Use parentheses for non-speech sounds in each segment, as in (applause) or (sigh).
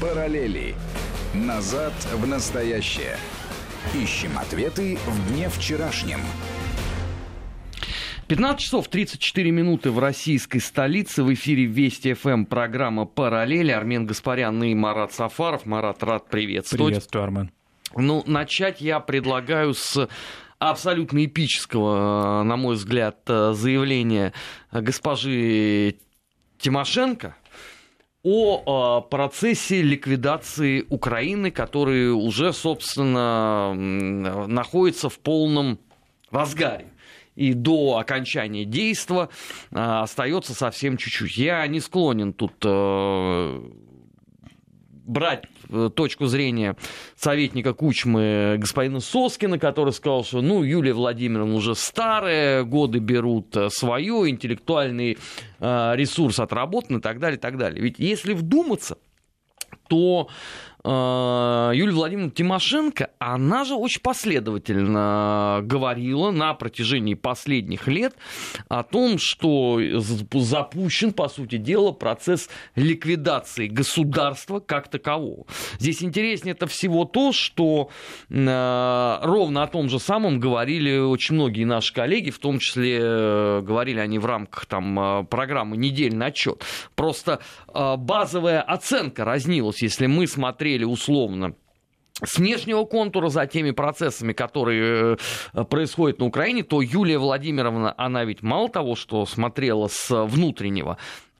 Параллели. Назад в настоящее. Ищем ответы в дне вчерашнем. 15 часов 34 минуты в российской столице. В эфире Вести ФМ программа «Параллели». Армен Гаспарян и Марат Сафаров. Марат, рад приветствовать. Приветствую, Армен. Ну, начать я предлагаю с абсолютно эпического, на мой взгляд, заявления госпожи Тимошенко о процессе ликвидации Украины, который уже, собственно, находится в полном разгаре и до окончания действа а, остается совсем чуть-чуть. Я не склонен тут э, брать э, точку зрения советника Кучмы господина Соскина, который сказал, что ну, Юлия Владимировна уже старая, годы берут э, свое, интеллектуальный э, ресурс отработан и так далее, и так далее. Ведь если вдуматься, то Юлия Владимировна Тимошенко, она же очень последовательно говорила на протяжении последних лет о том, что запущен, по сути дела, процесс ликвидации государства как такового. Здесь интереснее это всего то, что э, ровно о том же самом говорили очень многие наши коллеги, в том числе э, говорили они в рамках там, программы «Недельный отчет». Просто базовая оценка разнилась, если мы смотрели смотрели условно с внешнего контура за теми процессами, которые э, происходят на Украине, то Юлия Владимировна, она ведь мало того, что смотрела с внутреннего,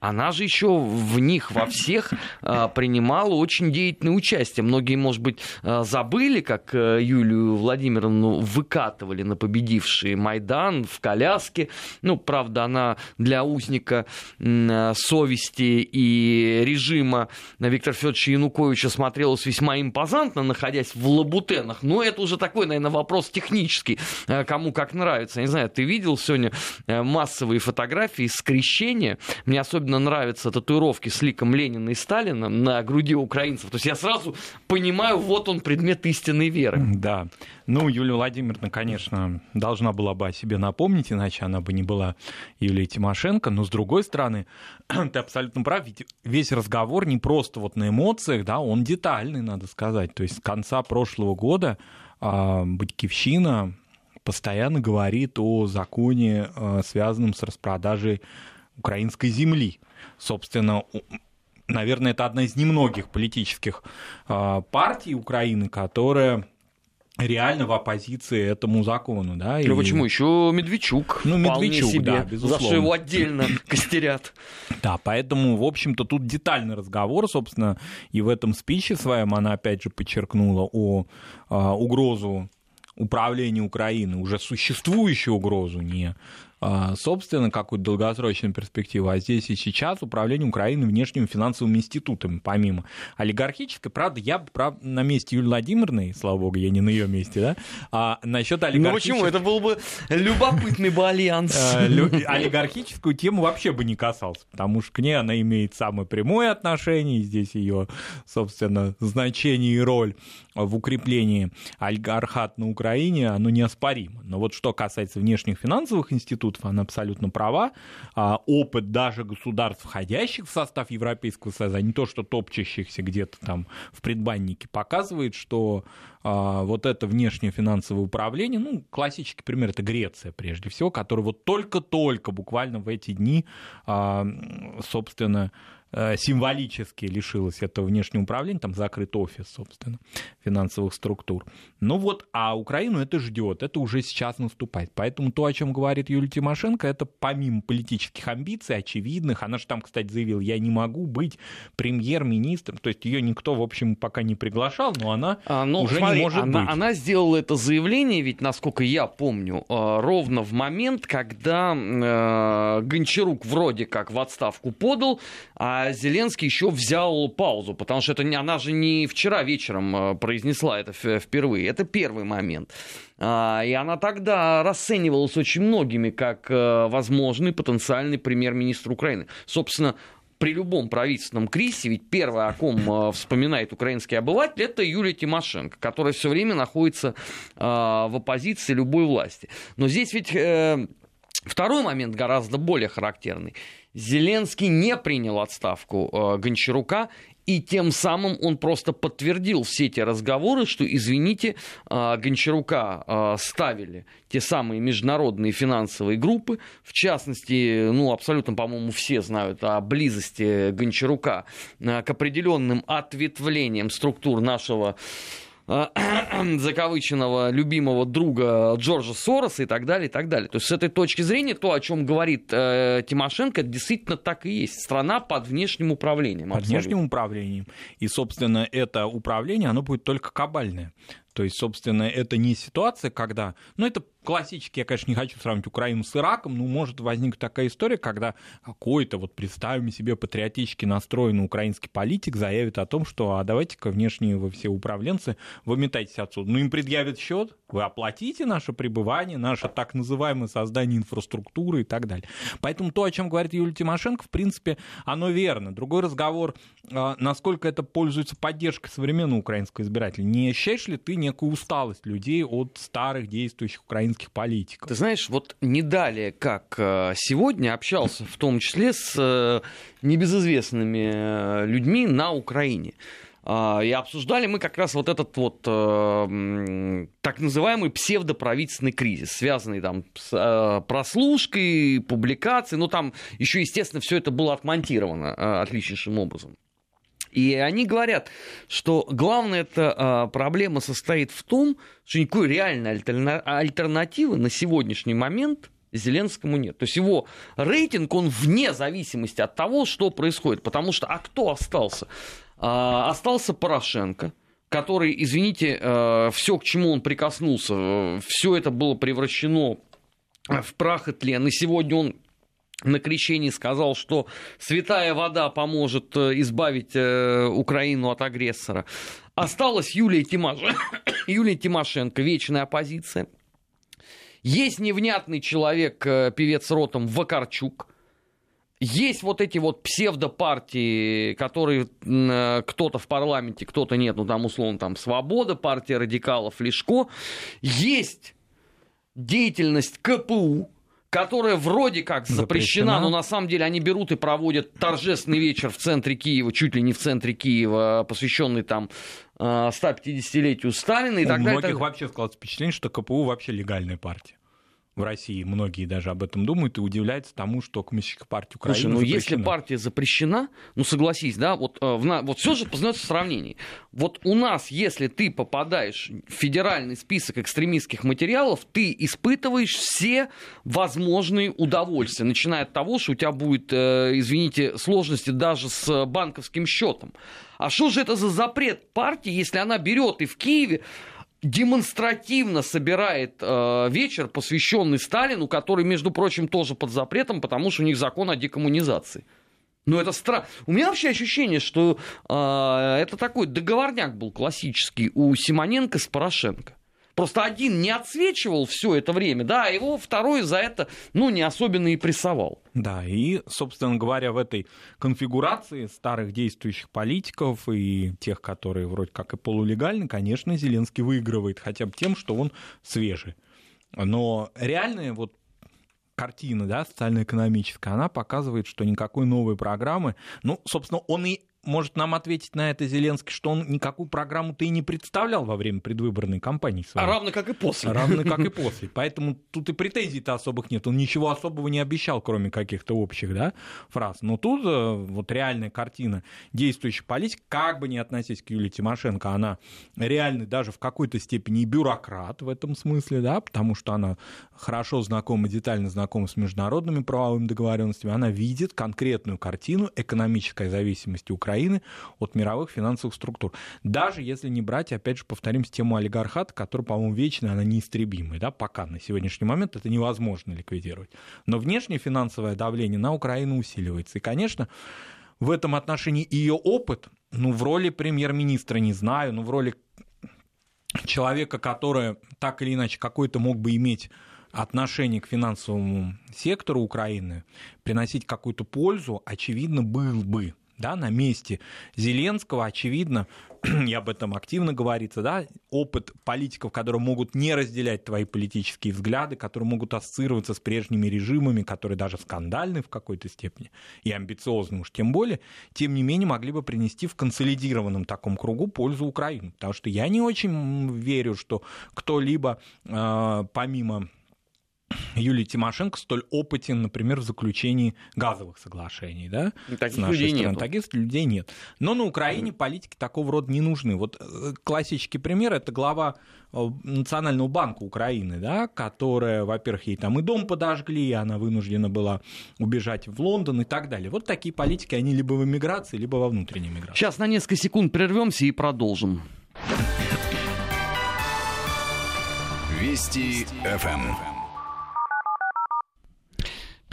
она же еще в них во всех а, принимала очень деятельное участие. Многие, может быть, а, забыли, как э, Юлию Владимировну выкатывали на победивший Майдан в коляске. Ну, правда, она для узника совести и режима Виктора Федоровича Януковича смотрелась весьма импозантно, находясь в лабутенах. Но это уже такой, наверное, вопрос технический, э, кому как нравится. Я не знаю, ты видел сегодня э, массовые фотографии скрещения? Мне особенно особенно нравятся татуировки с ликом Ленина и Сталина на груди украинцев. То есть я сразу понимаю, вот он предмет истинной веры. Да. Ну, Юлия Владимировна, конечно, должна была бы о себе напомнить, иначе она бы не была Юлией Тимошенко. Но, с другой стороны, (clears throat) ты абсолютно прав, ведь весь разговор не просто вот на эмоциях, да, он детальный, надо сказать. То есть с конца прошлого года а, Батькивщина постоянно говорит о законе, а, связанном с распродажей украинской земли. Собственно, наверное, это одна из немногих политических а, партий Украины, которая реально в оппозиции этому закону, да. Ну и... почему еще Медведчук? Ну Медведчук, себе, да, безусловно. За что его отдельно (clears throat) костерят. Да, поэтому, в общем-то, тут детальный разговор, собственно, и в этом спиче своем она опять же подчеркнула о а, угрозу управления Украины, уже существующую угрозу, не собственно, какую-то долгосрочную перспективу, а здесь и сейчас управление Украиной внешними финансовыми институтами, помимо олигархической. Правда, я бы прав, на месте Юлии Владимировны, слава богу, я не на ее месте, да, а насчет олигархической... Ну почему? Это был бы любопытный бы альянс. А, олигархическую тему вообще бы не касался, потому что к ней она имеет самое прямое отношение, здесь ее, собственно, значение и роль в укреплении олигархат на Украине, оно неоспоримо. Но вот что касается внешних финансовых институтов, институтов, она абсолютно права. А, опыт даже государств, входящих в состав Европейского Союза, а не то, что топчащихся где-то там в предбаннике, показывает, что а, вот это внешнее финансовое управление, ну, классический пример, это Греция прежде всего, которая вот только-только буквально в эти дни, собственно, символически лишилась этого внешнего управления, там закрыт офис, собственно, финансовых структур. Ну вот, а Украину это ждет, это уже сейчас наступает. Поэтому то, о чем говорит Юлия Тимошенко, это помимо политических амбиций, очевидных, она же там, кстати, заявила, я не могу быть премьер-министром, то есть ее никто, в общем, пока не приглашал, но она а, ну, уже смотри, не может она, быть. Она сделала это заявление, ведь, насколько я помню, э, ровно в момент, когда э, Гончарук вроде как в отставку подал, а Зеленский еще взял паузу, потому что это, она же не вчера вечером э, произнесла это впервые. Это первый момент. А, и она тогда расценивалась очень многими как э, возможный потенциальный премьер-министр Украины. Собственно, при любом правительственном кризисе, ведь первое, о ком э, вспоминает украинский обыватель, это Юлия Тимошенко, которая все время находится в оппозиции любой власти. Но здесь ведь Второй момент гораздо более характерный. Зеленский не принял отставку э, Гончарука, и тем самым он просто подтвердил все те разговоры, что, извините, э, Гончарука э, ставили те самые международные финансовые группы. В частности, ну, абсолютно, по-моему, все знают о близости Гончарука э, к определенным ответвлениям структур нашего (clears throat) закавыченного любимого друга Джорджа Сороса и так далее, и так далее. То есть с этой точки зрения то, о чем говорит э, Тимошенко, действительно так и есть. Страна под внешним управлением. Под абсолютно. внешним управлением. И, собственно, это управление, оно будет только кабальное. То есть, собственно, это не ситуация, когда... Ну, это классически, я, конечно, не хочу сравнивать Украину с Ираком, но может возникнуть такая история, когда какой-то, вот представим себе, патриотически настроенный украинский политик заявит о том, что а давайте-ка внешние вы все управленцы, выметайтесь отсюда. Ну, им предъявят счет, вы оплатите наше пребывание, наше так называемое создание инфраструктуры и так далее. Поэтому то, о чем говорит Юлия Тимошенко, в принципе, оно верно. Другой разговор, а, насколько это пользуется поддержкой современного украинского избирателя. Не ощущаешь ли ты некую усталость людей от старых действующих украинских политиков. Ты знаешь, вот не далее, как э, сегодня общался в том числе с э, небезызвестными э, людьми на Украине. А, и обсуждали мы как раз вот этот вот так называемый псевдоправительственный кризис, связанный там с прослушкой, публикацией. Ну, там еще, естественно, все это было отмонтировано отличнейшим образом. И они говорят, что главная эта а, проблема состоит в том, что никакой реальной альтернативы на сегодняшний момент Зеленскому нет. То есть его рейтинг, он вне зависимости от того, что происходит. Потому что, а кто остался? А, остался Порошенко, который, извините, а, все, к чему он прикоснулся, все это было превращено в прах и тлен. И сегодня он на крещении сказал, что святая вода поможет э, избавить э, Украину от агрессора. Осталась Юлия, Тимош... (coughs) Юлия Тимошенко, вечная оппозиция. Есть невнятный человек, э, певец ротом Вакарчук. Есть вот эти вот псевдопартии, которые кто-то в парламенте, кто-то нет, ну там условно там Свобода, партия радикалов, Лешко. Есть деятельность КПУ, которая вроде как запрещена, запрещена, но на самом деле они берут и проводят торжественный вечер в центре Киева, чуть ли не в центре Киева, посвященный там 150-летию э, Сталина и У так далее. У многих вообще складывается впечатление, что КПУ вообще легальная партия в России, многие даже об этом думают и удивляются тому, что Коммунистическая партия Украины Слушай, ну запрещена. если партия запрещена, ну согласись, да, вот, э, в, вот все же познается в сравнении. Вот у нас, если ты попадаешь в федеральный список экстремистских материалов, ты испытываешь все возможные удовольствия, начиная от того, что у тебя будет, э, извините, сложности даже с банковским счетом. А что же это за запрет партии, если она берет и в Киеве демонстративно собирает э, вечер, посвященный Сталину, который, между прочим, тоже под запретом, потому что у них закон о декоммунизации. Ну, это странно. У меня вообще ощущение, что э, это такой договорняк был классический у Симоненко с Порошенко. Просто один не отсвечивал все это время, да, а его второй за это, ну, не особенно и прессовал. Да, и, собственно говоря, в этой конфигурации старых действующих политиков и тех, которые вроде как и полулегальны, конечно, Зеленский выигрывает хотя бы тем, что он свежий. Но реальная вот картина, да, социально-экономическая, она показывает, что никакой новой программы, ну, собственно, он и может нам ответить на это Зеленский, что он никакую программу-то и не представлял во время предвыборной кампании своей. А равно как и после. Равно как и (laughs) после. Поэтому тут и претензий-то особых нет. Он ничего особого не обещал, кроме каких-то общих да, фраз. Но тут э, вот реальная картина действующей политики, как бы ни относись к Юлии Тимошенко, она реальный даже в какой-то степени бюрократ в этом смысле, да, потому что она хорошо знакома, детально знакома с международными правовыми договоренностями, она видит конкретную картину экономической зависимости Украины Украины от мировых финансовых структур. Даже если не брать, опять же, повторим, тему олигархата, которая, по-моему, вечная, она неистребимая. Да? Пока на сегодняшний момент это невозможно ликвидировать. Но внешнее финансовое давление на Украину усиливается. И, конечно, в этом отношении ее опыт, ну, в роли премьер-министра не знаю, но в роли человека, который так или иначе какой-то мог бы иметь отношение к финансовому сектору Украины, приносить какую-то пользу, очевидно, был бы Да, на месте Зеленского, очевидно, (clears throat) и об этом активно говорится, да, опыт политиков, которые могут не разделять твои политические взгляды, которые могут ассоциироваться с прежними режимами, которые даже скандальны в какой-то степени и амбициозны уж тем более, тем не менее могли бы принести в консолидированном таком кругу пользу Украине. Потому что я не очень верю, что кто-либо э, помимо Юлий Тимошенко столь опытен, например, в заключении газовых соглашений, да? Таких людей нет. Таких людей нет. Но на Украине политики такого рода не нужны. Вот э, классический пример – это глава э, Национального банка Украины, да, которая, во-первых, ей там и дом подожгли, и она вынуждена была убежать в Лондон и так далее. Вот такие политики, они либо в эмиграции, либо во внутренней миграции. Сейчас на несколько секунд прервемся и продолжим. Вести ФМ.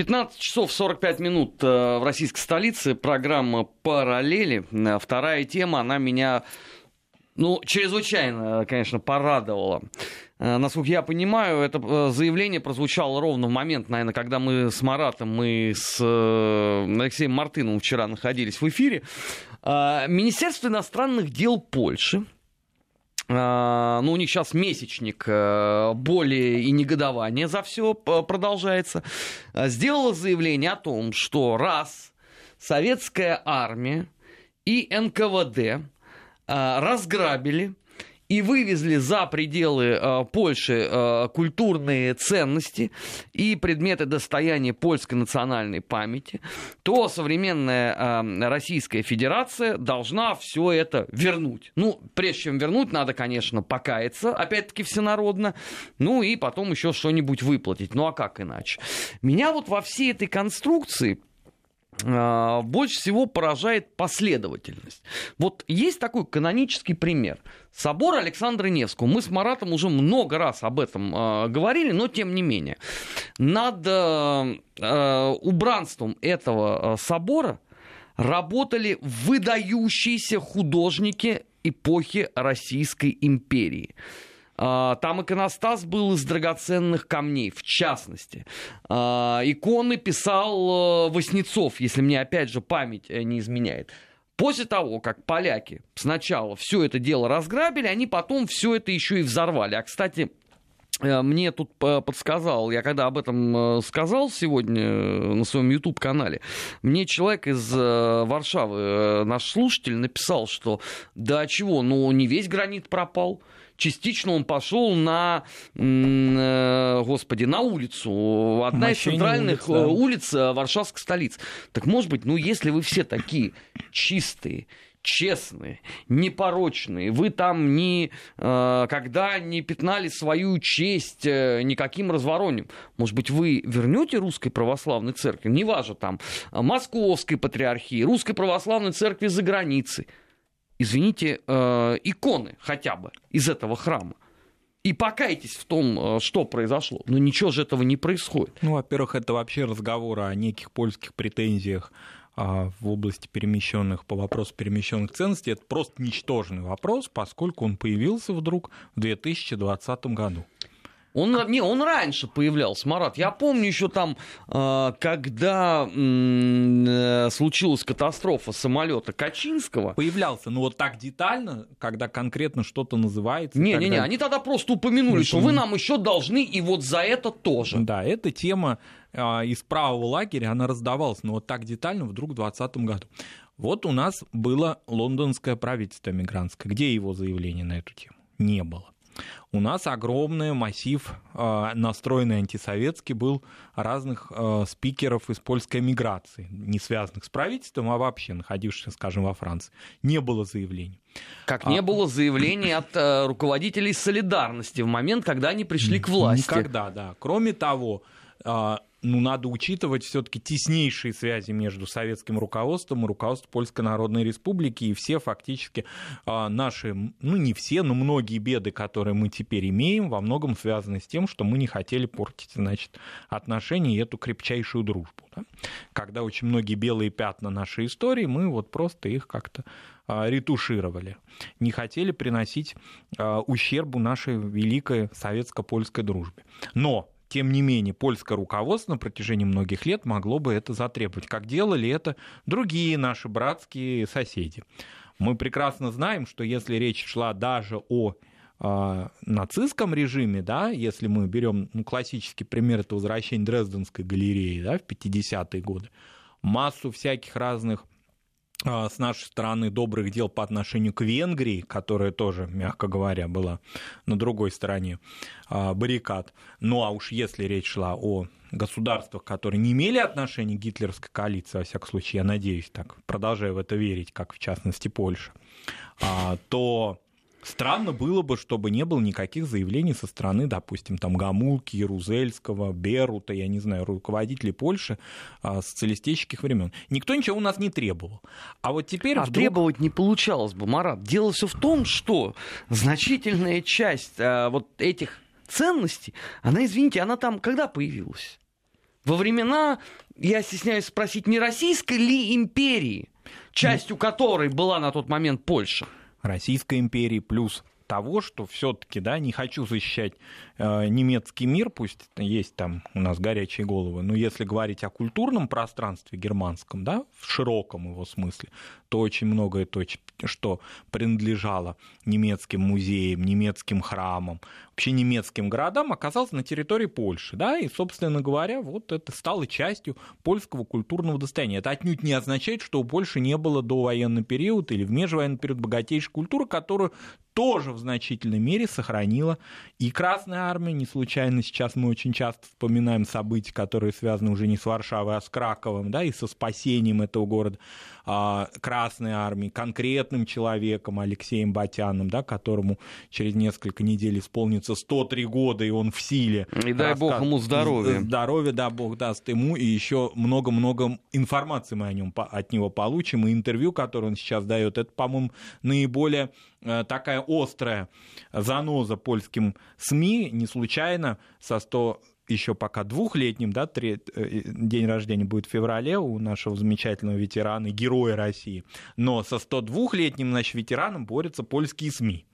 15 часов 45 минут э, в российской столице. Программа «Параллели». Э, вторая тема, она меня, ну, чрезвычайно, конечно, порадовала. Э, насколько я понимаю, это заявление прозвучало ровно в момент, наверное, когда мы с Маратом, мы с Алексеем Мартыновым вчера находились в эфире. Министерство иностранных дел Польши ну, у них сейчас месячник э, боли и негодования за все продолжается, а, сделала заявление о том, что раз советская армия и НКВД а, разграбили и вывезли за пределы э, Польши э, культурные ценности и предметы достояния польской национальной памяти, то современная э, Российская Федерация должна все это вернуть. Ну, прежде чем вернуть, надо, конечно, покаяться, опять-таки всенародно, ну и потом еще что-нибудь выплатить. Ну а как иначе? Меня вот во всей этой конструкции больше всего поражает последовательность. Вот есть такой канонический пример. Собор Александра Невского. Мы с Маратом уже много раз об этом э, говорили, но тем не менее. Над э, убранством этого собора работали выдающиеся художники эпохи Российской империи. А, там иконостас был из драгоценных камней, в частности. А, иконы писал э, Воснецов, если мне опять же память э, не изменяет. После того, как поляки сначала все это дело разграбили, они потом все это еще и взорвали. А, кстати, э, мне тут подсказал, я когда об этом сказал сегодня на своем YouTube-канале, мне человек из Варшавы, наш слушатель, написал, что да чего, ну не весь гранит пропал, частично он пошел на, э, господи, на улицу. Одна Мощение из центральных улиц, да. улиц э, Варшавской столицы. Так может быть, ну если вы все такие чистые, честные, непорочные. Вы там ни, э, когда не пятнали свою честь э, никаким разворонем. Может быть, вы вернете русской православной церкви, неважно там, московской патриархии, русской православной церкви за границей извините, э, иконы хотя бы из этого храма. И покайтесь в том, э, что произошло. Но ничего же этого не происходит. Ну, во-первых, это вообще разговор о неких польских претензиях а, в области перемещенных, по вопросу перемещенных ценностей. Это просто ничтожный вопрос, поскольку он появился вдруг в 2020 году. Он, не, он раньше появлялся, Марат. Я помню еще там, а, когда э, случилась катастрофа самолета Качинского. Появлялся, но вот так детально, когда конкретно что-то называется. Не-не-не, тогда... они тогда просто упомянули, что вы нам еще должны, и вот за это тоже. Да, эта тема а, из правого лагеря, она раздавалась, но вот так детально вдруг в 2020 году. Вот у нас было лондонское правительство мигрантское. Где его заявление на эту тему? Не было. У нас огромный массив, а, настроенный антисоветский, был разных а, спикеров из польской миграции, не связанных с правительством, а вообще находившихся, скажем, во Франции. Не было заявлений. Как а... не было заявлений от э, руководителей солидарности в момент, когда они пришли к власти. Никогда, да. Кроме того, ну, надо учитывать все-таки теснейшие связи между советским руководством и руководством Польской Народной Республики, и все фактически а, наши, ну, не все, но многие беды, которые мы теперь имеем, во многом связаны с тем, что мы не хотели портить, значит, отношения и эту крепчайшую дружбу. Да? Когда очень многие белые пятна нашей истории, мы вот просто их как-то а, ретушировали, не хотели приносить а, ущербу нашей великой советско-польской дружбе. Но тем не менее, польское руководство на протяжении многих лет могло бы это затребовать, как делали это другие наши братские соседи. Мы прекрасно знаем, что если речь шла даже о э, нацистском режиме, да, если мы берем ну, классический пример, это возвращение Дрезденской галереи да, в 50-е годы, массу всяких разных а, с нашей стороны добрых дел по отношению к Венгрии, которая тоже, мягко говоря, была на другой стороне а, баррикад. Ну а уж если речь шла о государствах, которые не имели отношения к гитлеровской коалиции, во всяком случае, я надеюсь, так продолжаю в это верить, как в частности Польша, а, то Странно было бы, чтобы не было никаких заявлений со стороны, допустим, там Гамулки, Ярузельского, Берута, я не знаю, руководителей Польши а, социалистических времен. Никто ничего у нас не требовал. А вот теперь а вдруг... требовать не получалось бы, Марат. Дело все в том, что значительная часть а, вот этих ценностей, она, извините, она там когда появилась? Во времена, я стесняюсь спросить, не Российской ли империи, частью которой была на тот момент Польша? Российской империи, плюс того, что все-таки, да, не хочу защищать э, немецкий мир, пусть есть там у нас горячие головы, но если говорить о культурном пространстве германском, да, в широком его смысле, то очень многое то, что принадлежало немецким музеям, немецким храмам, вообще немецким городам, оказалось на территории Польши, да, и, собственно говоря, вот это стало частью польского культурного достояния. Это отнюдь не означает, что у Польши не было до военный период или в межвоенный период богатейшей культуры, которую тоже в значительной мере сохранила и Красная Армия. Не случайно сейчас мы очень часто вспоминаем события, которые связаны уже не с Варшавой, а с Краковым, да, и со спасением этого города. А, Красной Армии, конкретным человеком Алексеем Батяном, да, которому через несколько недель исполнится 103 года, и он в силе. И дай бог ему здоровья. Здоровья, да, бог даст ему, и еще много-много информации мы о нем, от него получим, и интервью, которое он сейчас дает, это, по-моему, наиболее э, такая острая заноза польским СМИ, не случайно со 100 еще пока двухлетним, да, три, э, день рождения будет в феврале у нашего замечательного ветерана, героя России, но со 102-летним, значит, ветераном борются польские СМИ.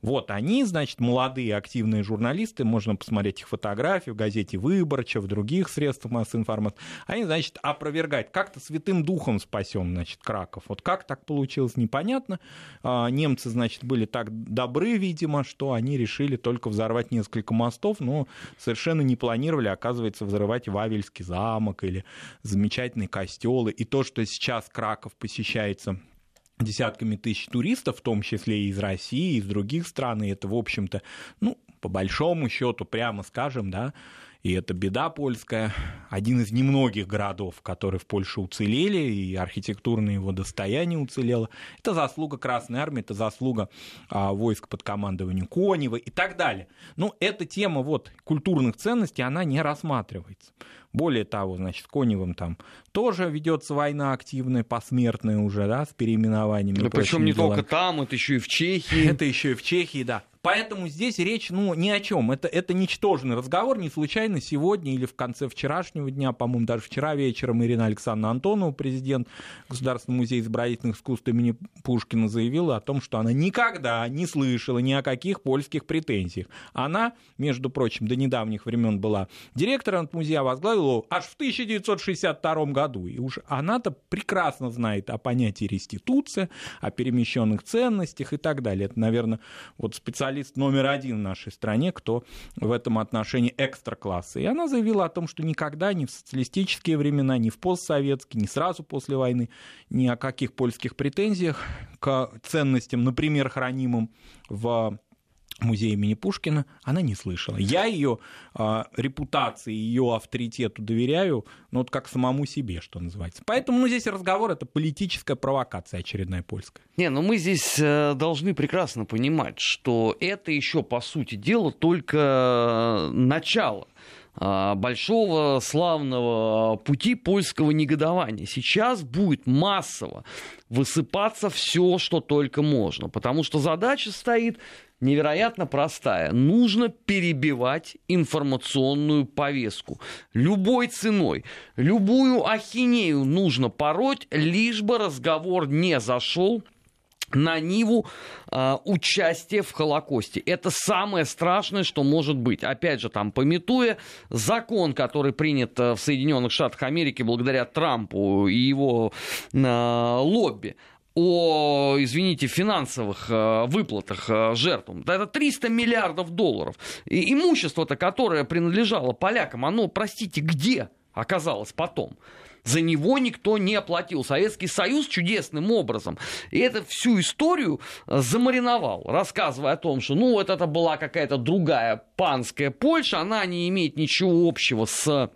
Вот они, значит, молодые активные журналисты, можно посмотреть их фотографии в газете «Выборча», в других средствах массовой информации. Они, значит, опровергают. Как-то святым духом спасен, значит, Краков. Вот как так получилось, непонятно. А, немцы, значит, были так добры, видимо, что они решили только взорвать несколько мостов, но совершенно не планировали, оказывается, взрывать Вавельский замок или замечательные костелы. И то, что сейчас Краков посещается десятками тысяч туристов, в том числе и из России, и из других стран, и это, в общем-то, ну, по большому счету, прямо скажем, да, и это беда польская. Один из немногих городов, которые в Польше уцелели, и архитектурное его достояние уцелело. Это заслуга Красной Армии, это заслуга а, войск под командованием Конева и так далее. Но эта тема вот, культурных ценностей, она не рассматривается. Более того, значит, с Коневым там тоже ведется война активная, посмертная уже, да, с переименованиями. Да причем не делами. только там, это еще и в Чехии. Это еще и в Чехии, да. Поэтому здесь речь, ну, ни о чем. Это, это ничтожный разговор. Не случайно сегодня или в конце вчерашнего дня, по-моему, даже вчера вечером Ирина Александровна Антонова, президент Государственного музея изобразительных искусств имени Пушкина, заявила о том, что она никогда не слышала ни о каких польских претензиях. Она, между прочим, до недавних времен была директором музея, возглавила аж в 1962 году. И уж она-то прекрасно знает о понятии реституция, о перемещенных ценностях и так далее. Это, наверное, вот специально специалист номер один в нашей стране, кто в этом отношении экстра-класса. И она заявила о том, что никогда ни в социалистические времена, ни в постсоветские, ни сразу после войны, ни о каких польских претензиях к ценностям, например, хранимым в музей имени Пушкина, она не слышала. Я ее э, репутации, ее авторитету доверяю, ну вот как самому себе, что называется. Поэтому ну, здесь разговор это политическая провокация очередная польская. Не, но мы здесь э, должны прекрасно понимать, что это еще по сути дела только начало а, большого славного пути польского негодования. Сейчас будет массово высыпаться все, что только можно, потому что задача стоит невероятно простая. Нужно перебивать информационную повестку. Любой ценой. Любую ахинею нужно пороть, лишь бы разговор не зашел на Ниву э, участие в Холокосте. Это самое страшное, что может быть. Опять же, там, пометуя закон, который принят в Соединенных Штатах Америки благодаря Трампу и его э, лобби о, извините, финансовых э, выплатах э, жертвам. Это 300 миллиардов долларов. И имущество-то, которое принадлежало полякам, оно, простите, где оказалось потом? За него никто не оплатил. Советский Союз чудесным образом. И это всю историю э, замариновал, рассказывая о том, что ну вот это была какая-то другая панская Польша, она не имеет ничего общего с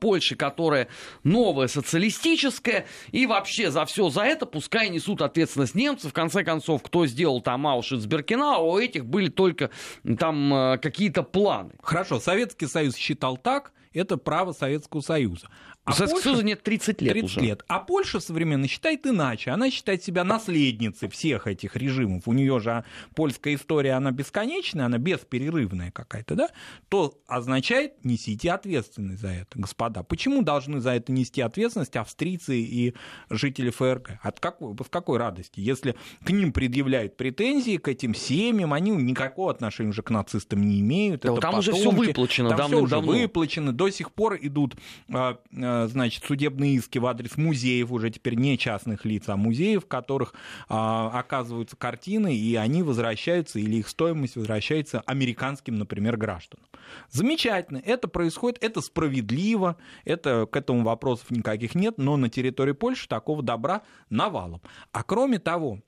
Польши, которая новая социалистическая, и вообще за все за это пускай несут ответственность немцы. В конце концов, кто сделал там Аушвиц-Беркинау, а у этих были только там э, какие-то планы. Хорошо, Советский Союз считал так, это право Советского Союза. А. Союза нет 30 лет 30 уже. лет. А Польша современно считает иначе. Она считает себя наследницей всех этих режимов. У нее же польская история, она бесконечная, она бесперерывная какая-то, да? То означает, несите ответственность за это, господа. Почему должны за это нести ответственность австрийцы и жители ФРГ? От какой, с какой радости? Если к ним предъявляют претензии, к этим семьям, они никакого отношения уже к нацистам не имеют. Да, это там потомки, уже все выплачено. Там все уже выплачено. До сих пор идут а, а, значит, судебные иски в адрес музеев, уже теперь не частных лиц, а музеев, в которых а, оказываются картины, и они возвращаются, или их стоимость возвращается американским, например, гражданам. Замечательно, это происходит, это справедливо, это, к этому вопросов никаких нет, но на территории Польши такого добра навалом. А кроме того,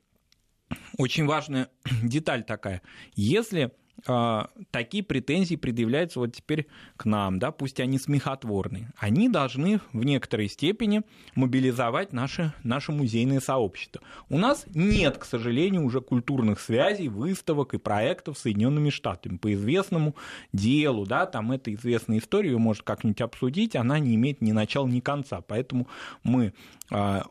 очень важная (clears throat) деталь такая, если такие претензии предъявляются вот теперь к нам, да, пусть они смехотворные. Они должны в некоторой степени мобилизовать наше, наше музейное сообщество. У нас нет, к сожалению, уже культурных связей, выставок и проектов с Соединенными Штатами по известному делу, да, там эта известная история, ее можно как-нибудь обсудить, она не имеет ни начала, ни конца, поэтому мы а,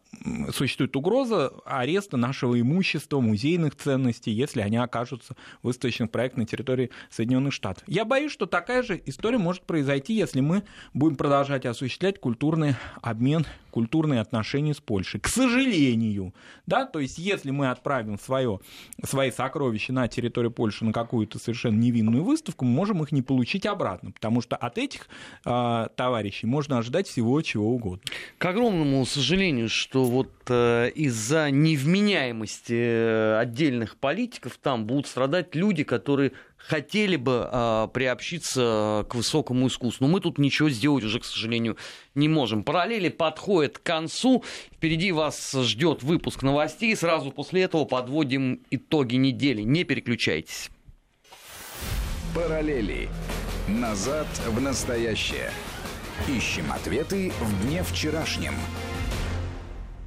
существует угроза ареста нашего имущества, музейных ценностей, если они окажутся выставочных проектах на территории Соединенных Штатов. Я боюсь, что такая же история может произойти, если мы будем продолжать осуществлять культурный обмен, культурные отношения с Польшей. К сожалению, да, то есть если мы отправим свое, свои сокровища на территорию Польши на какую-то совершенно невинную выставку, мы можем их не получить обратно, потому что от этих э, товарищей можно ожидать всего чего угодно. К огромному сожалению, что вот э, из-за невменяемости э, отдельных политиков там будут страдать люди, которые хотели бы э, приобщиться к высокому искусству. Но мы тут ничего сделать уже, к сожалению, не можем. Параллели подходят к концу. Впереди вас ждет выпуск новостей. Сразу после этого подводим итоги недели. Не переключайтесь. Параллели. Назад в настоящее. Ищем ответы в дне вчерашнем.